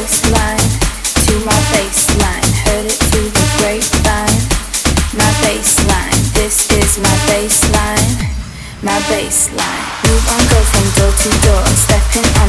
coastline to my bassline. Heard it through the grapevine. My bassline, this is my bassline. My bassline. Move on, go from door to door. Stepping on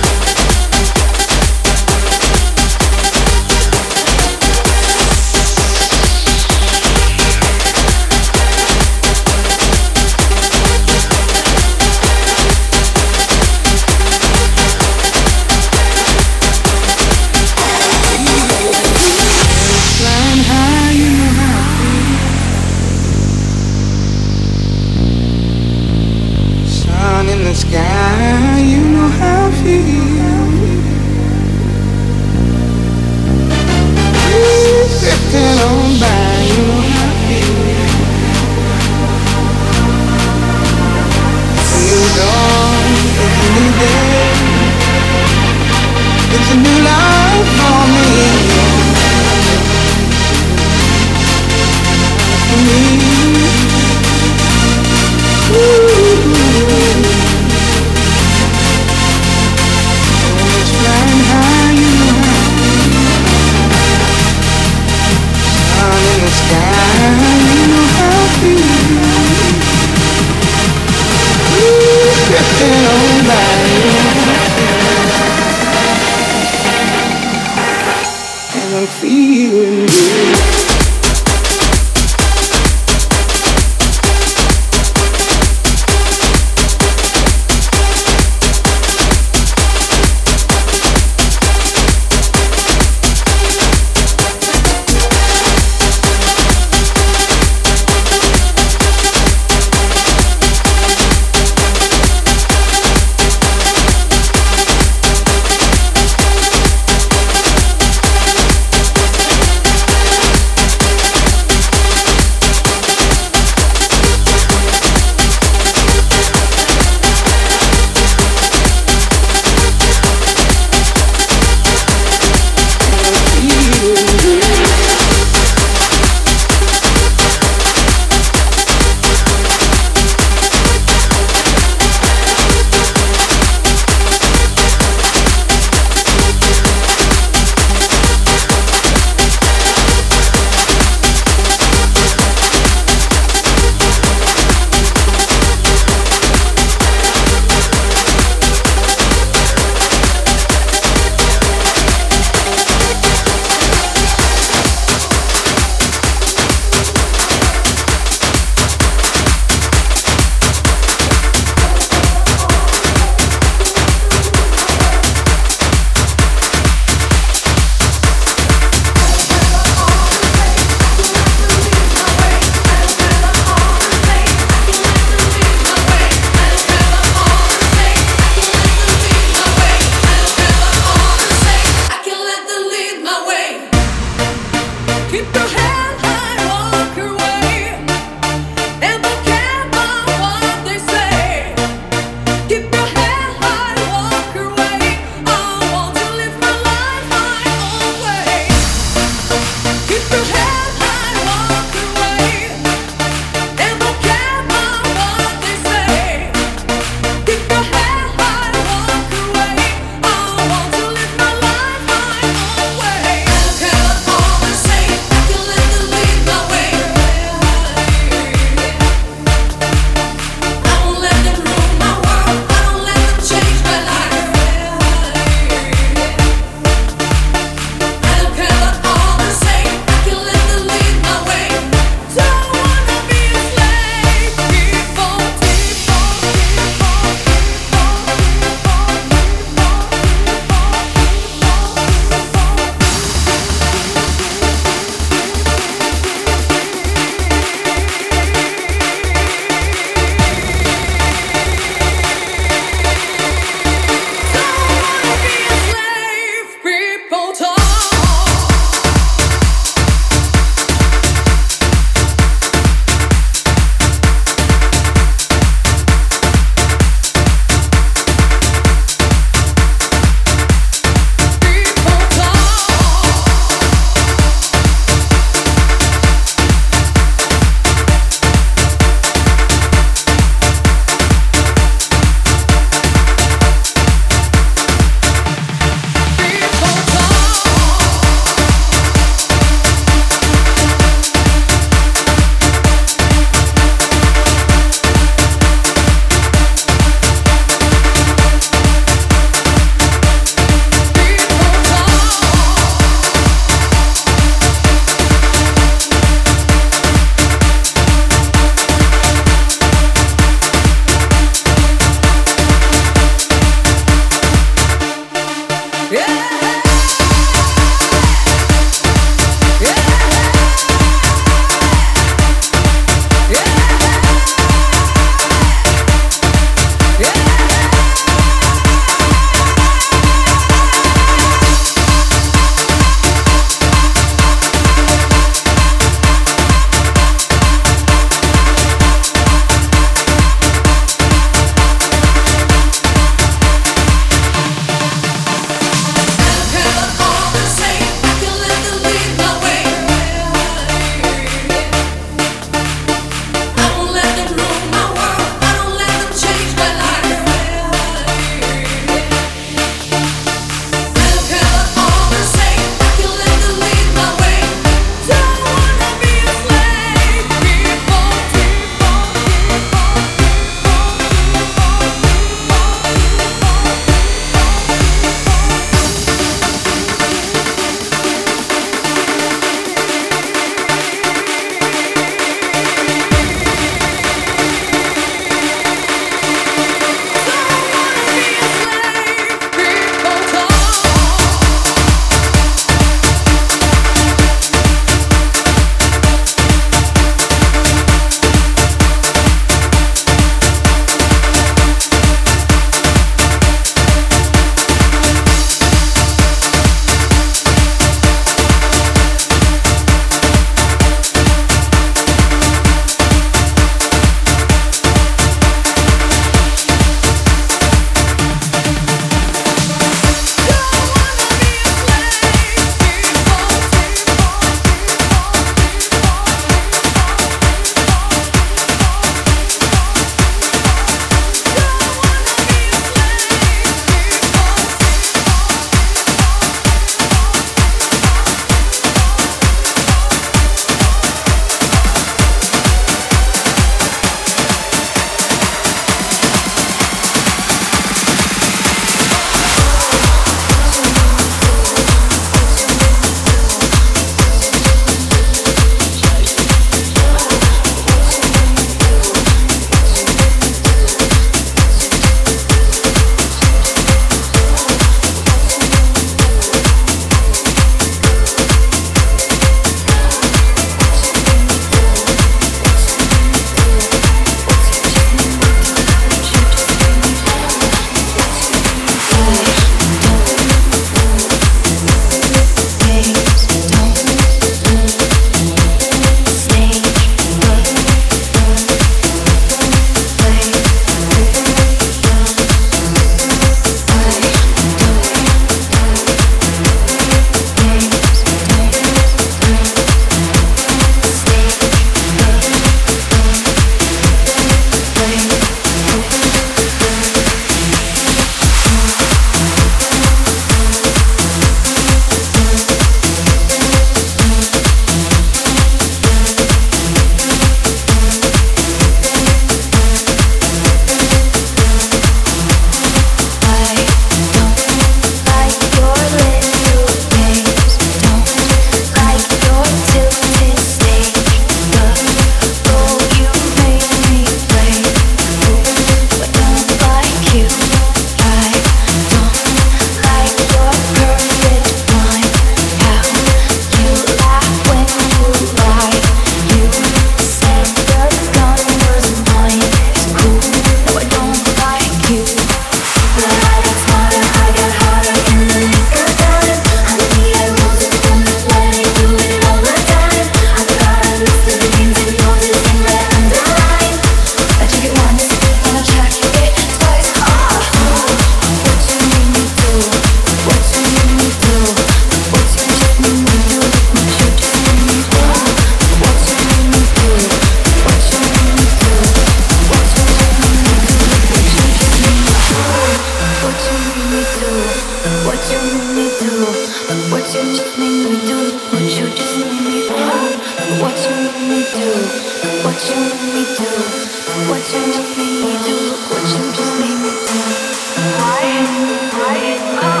Just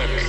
Accept.